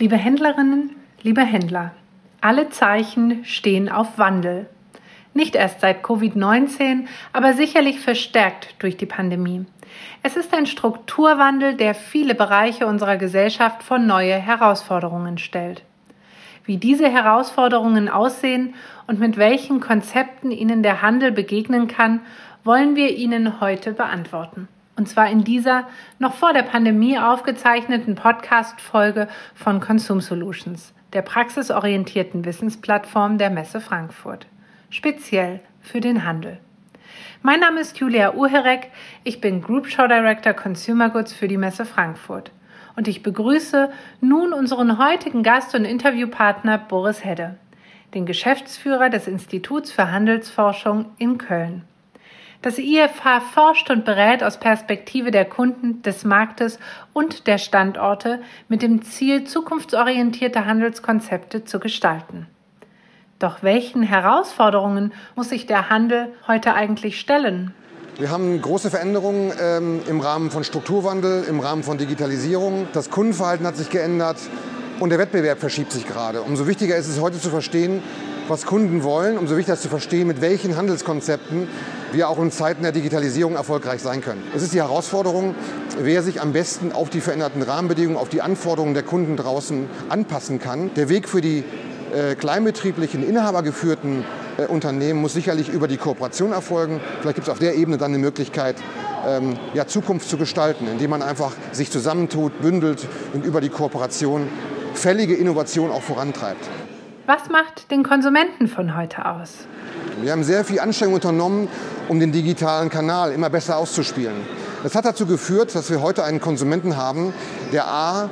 Liebe Händlerinnen, liebe Händler, alle Zeichen stehen auf Wandel. Nicht erst seit Covid-19, aber sicherlich verstärkt durch die Pandemie. Es ist ein Strukturwandel, der viele Bereiche unserer Gesellschaft vor neue Herausforderungen stellt. Wie diese Herausforderungen aussehen und mit welchen Konzepten ihnen der Handel begegnen kann, wollen wir Ihnen heute beantworten. Und zwar in dieser noch vor der Pandemie aufgezeichneten Podcast-Folge von Consume Solutions, der praxisorientierten Wissensplattform der Messe Frankfurt. Speziell für den Handel. Mein Name ist Julia Uherek. Ich bin Group Show Director Consumer Goods für die Messe Frankfurt. Und ich begrüße nun unseren heutigen Gast und Interviewpartner Boris Hedde, den Geschäftsführer des Instituts für Handelsforschung in Köln. Das IFH forscht und berät aus Perspektive der Kunden, des Marktes und der Standorte mit dem Ziel, zukunftsorientierte Handelskonzepte zu gestalten. Doch welchen Herausforderungen muss sich der Handel heute eigentlich stellen? Wir haben große Veränderungen ähm, im Rahmen von Strukturwandel, im Rahmen von Digitalisierung. Das Kundenverhalten hat sich geändert und der Wettbewerb verschiebt sich gerade. Umso wichtiger ist es heute zu verstehen, was Kunden wollen, umso wichtiger ist zu verstehen, mit welchen Handelskonzepten wir auch in Zeiten der Digitalisierung erfolgreich sein können. Es ist die Herausforderung, wer sich am besten auf die veränderten Rahmenbedingungen, auf die Anforderungen der Kunden draußen anpassen kann. Der Weg für die äh, kleinbetrieblichen, inhabergeführten äh, Unternehmen muss sicherlich über die Kooperation erfolgen. Vielleicht gibt es auf der Ebene dann eine Möglichkeit, ähm, ja, Zukunft zu gestalten, indem man einfach sich zusammentut, bündelt und über die Kooperation fällige Innovation auch vorantreibt. Was macht den Konsumenten von heute aus? Wir haben sehr viel Anstrengung unternommen, um den digitalen Kanal immer besser auszuspielen. Das hat dazu geführt, dass wir heute einen Konsumenten haben, der A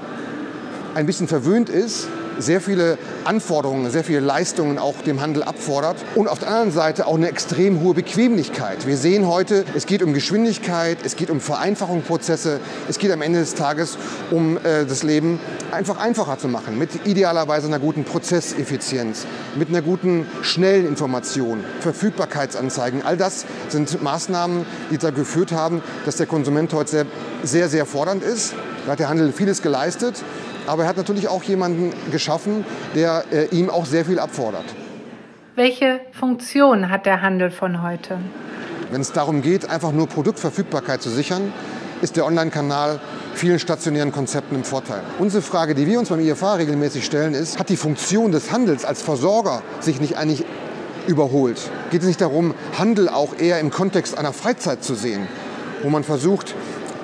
ein bisschen verwöhnt ist, sehr viele Anforderungen, sehr viele Leistungen auch dem Handel abfordert und auf der anderen Seite auch eine extrem hohe Bequemlichkeit. Wir sehen heute, es geht um Geschwindigkeit, es geht um Vereinfachungsprozesse, es geht am Ende des Tages um äh, das Leben einfach einfacher zu machen, mit idealerweise einer guten Prozesseffizienz, mit einer guten schnellen Information, Verfügbarkeitsanzeigen. All das sind Maßnahmen, die dazu geführt haben, dass der Konsument heute sehr, sehr, sehr fordernd ist. Da hat der Handel vieles geleistet aber er hat natürlich auch jemanden geschaffen, der äh, ihm auch sehr viel abfordert. Welche Funktion hat der Handel von heute? Wenn es darum geht, einfach nur Produktverfügbarkeit zu sichern, ist der Online-Kanal vielen stationären Konzepten im Vorteil. Unsere Frage, die wir uns beim IFA regelmäßig stellen, ist, hat die Funktion des Handels als Versorger sich nicht eigentlich überholt? Geht es nicht darum, Handel auch eher im Kontext einer Freizeit zu sehen, wo man versucht,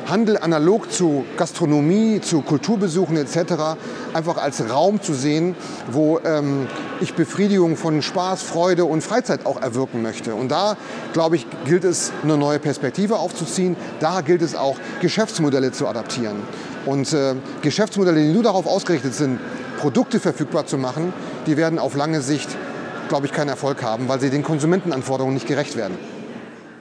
Handel analog zu Gastronomie, zu Kulturbesuchen etc. einfach als Raum zu sehen, wo ähm, ich Befriedigung von Spaß, Freude und Freizeit auch erwirken möchte. Und da, glaube ich, gilt es, eine neue Perspektive aufzuziehen. Da gilt es auch, Geschäftsmodelle zu adaptieren. Und äh, Geschäftsmodelle, die nur darauf ausgerichtet sind, Produkte verfügbar zu machen, die werden auf lange Sicht, glaube ich, keinen Erfolg haben, weil sie den Konsumentenanforderungen nicht gerecht werden.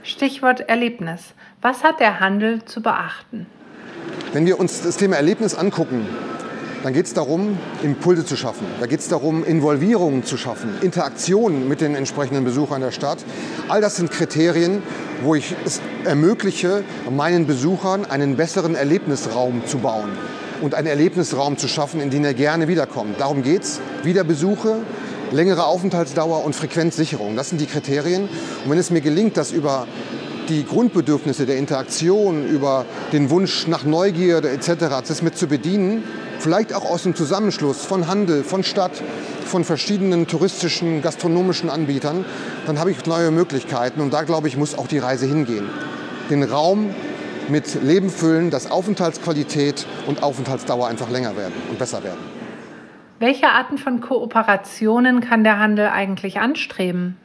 Stichwort Erlebnis. Was hat der Handel zu beachten? Wenn wir uns das Thema Erlebnis angucken, dann geht es darum, Impulse zu schaffen. Da geht es darum, Involvierungen zu schaffen, Interaktionen mit den entsprechenden Besuchern der Stadt. All das sind Kriterien, wo ich es ermögliche, meinen Besuchern einen besseren Erlebnisraum zu bauen und einen Erlebnisraum zu schaffen, in den er gerne wiederkommt. Darum geht es. Wiederbesuche, längere Aufenthaltsdauer und Frequenzsicherung. Das sind die Kriterien. Und wenn es mir gelingt, das über die Grundbedürfnisse der Interaktion, über den Wunsch nach Neugierde etc. das mit zu bedienen, vielleicht auch aus dem Zusammenschluss von Handel, von Stadt, von verschiedenen touristischen, gastronomischen Anbietern, dann habe ich neue Möglichkeiten und da glaube ich, muss auch die Reise hingehen. Den Raum mit Leben füllen, dass Aufenthaltsqualität und Aufenthaltsdauer einfach länger werden und besser werden. Welche Arten von Kooperationen kann der Handel eigentlich anstreben?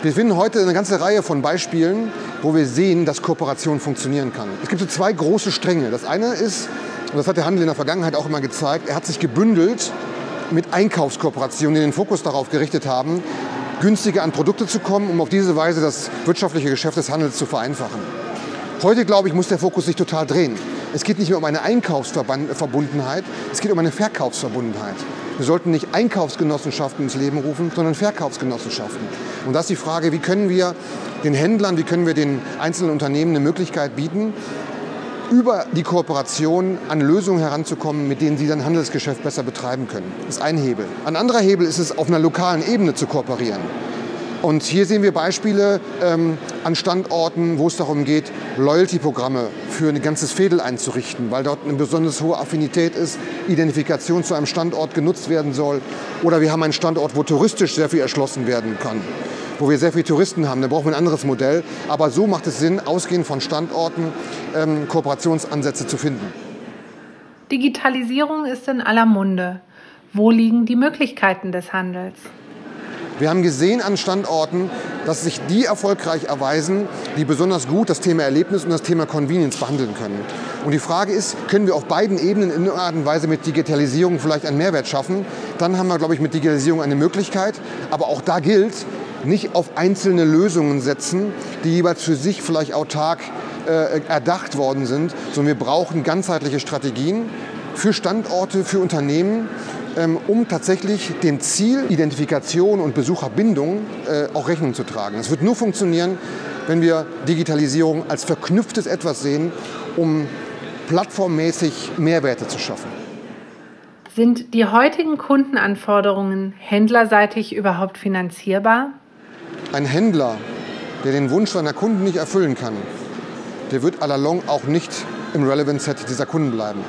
Wir finden heute eine ganze Reihe von Beispielen, wo wir sehen, dass Kooperation funktionieren kann. Es gibt so zwei große Stränge. Das eine ist, und das hat der Handel in der Vergangenheit auch immer gezeigt, er hat sich gebündelt mit Einkaufskooperationen, die den Fokus darauf gerichtet haben, günstiger an Produkte zu kommen, um auf diese Weise das wirtschaftliche Geschäft des Handels zu vereinfachen. Heute, glaube ich, muss der Fokus sich total drehen. Es geht nicht mehr um eine Einkaufsverbundenheit, es geht um eine Verkaufsverbundenheit. Wir sollten nicht Einkaufsgenossenschaften ins Leben rufen, sondern Verkaufsgenossenschaften. Und das ist die Frage, wie können wir den Händlern, wie können wir den einzelnen Unternehmen eine Möglichkeit bieten, über die Kooperation an Lösungen heranzukommen, mit denen sie dann Handelsgeschäft besser betreiben können. Das ist ein Hebel. Ein anderer Hebel ist es, auf einer lokalen Ebene zu kooperieren. Und hier sehen wir Beispiele ähm, an Standorten, wo es darum geht, Loyalty-Programme für ein ganzes Fädel einzurichten, weil dort eine besonders hohe Affinität ist, Identifikation zu einem Standort genutzt werden soll. Oder wir haben einen Standort, wo touristisch sehr viel erschlossen werden kann wo wir sehr viele Touristen haben, da brauchen wir ein anderes Modell. Aber so macht es Sinn, ausgehend von Standorten ähm, Kooperationsansätze zu finden. Digitalisierung ist in aller Munde. Wo liegen die Möglichkeiten des Handels? Wir haben gesehen an Standorten, dass sich die erfolgreich erweisen, die besonders gut das Thema Erlebnis und das Thema Convenience behandeln können. Und die Frage ist, können wir auf beiden Ebenen in irgendeiner Art und Weise mit Digitalisierung vielleicht einen Mehrwert schaffen? Dann haben wir, glaube ich, mit Digitalisierung eine Möglichkeit. Aber auch da gilt, nicht auf einzelne Lösungen setzen, die jeweils für sich vielleicht autark äh, erdacht worden sind, sondern wir brauchen ganzheitliche Strategien für Standorte, für Unternehmen, um tatsächlich dem Ziel Identifikation und Besucherbindung äh, auch Rechnung zu tragen. Es wird nur funktionieren, wenn wir Digitalisierung als verknüpftes etwas sehen, um plattformmäßig Mehrwerte zu schaffen. Sind die heutigen Kundenanforderungen händlerseitig überhaupt finanzierbar? Ein Händler, der den Wunsch seiner Kunden nicht erfüllen kann, der wird à la longue auch nicht im Relevant Set dieser Kunden bleiben.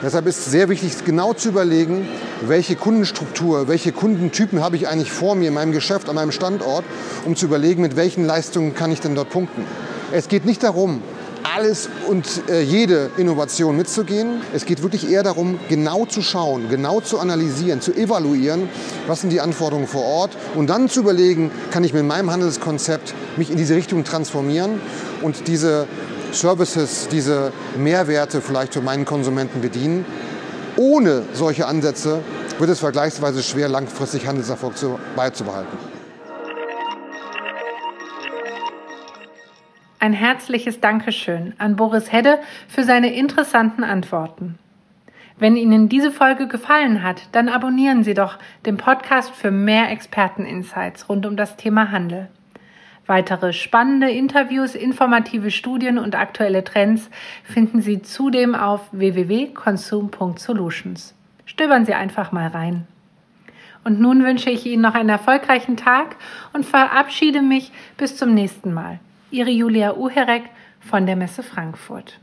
Deshalb ist es sehr wichtig, genau zu überlegen, welche Kundenstruktur, welche Kundentypen habe ich eigentlich vor mir in meinem Geschäft, an meinem Standort, um zu überlegen, mit welchen Leistungen kann ich denn dort punkten. Es geht nicht darum, alles und äh, jede Innovation mitzugehen. Es geht wirklich eher darum, genau zu schauen, genau zu analysieren, zu evaluieren, was sind die Anforderungen vor Ort und dann zu überlegen, kann ich mit meinem Handelskonzept mich in diese Richtung transformieren und diese Services, diese Mehrwerte vielleicht für meinen Konsumenten bedienen. Ohne solche Ansätze wird es vergleichsweise schwer, langfristig Handelserfolg zu, beizubehalten. Ein herzliches Dankeschön an Boris Hedde für seine interessanten Antworten. Wenn Ihnen diese Folge gefallen hat, dann abonnieren Sie doch den Podcast für mehr Experteninsights rund um das Thema Handel. Weitere spannende Interviews, informative Studien und aktuelle Trends finden Sie zudem auf www.consum.solutions. Stöbern Sie einfach mal rein. Und nun wünsche ich Ihnen noch einen erfolgreichen Tag und verabschiede mich bis zum nächsten Mal. Ihre Julia Uherek von der Messe Frankfurt.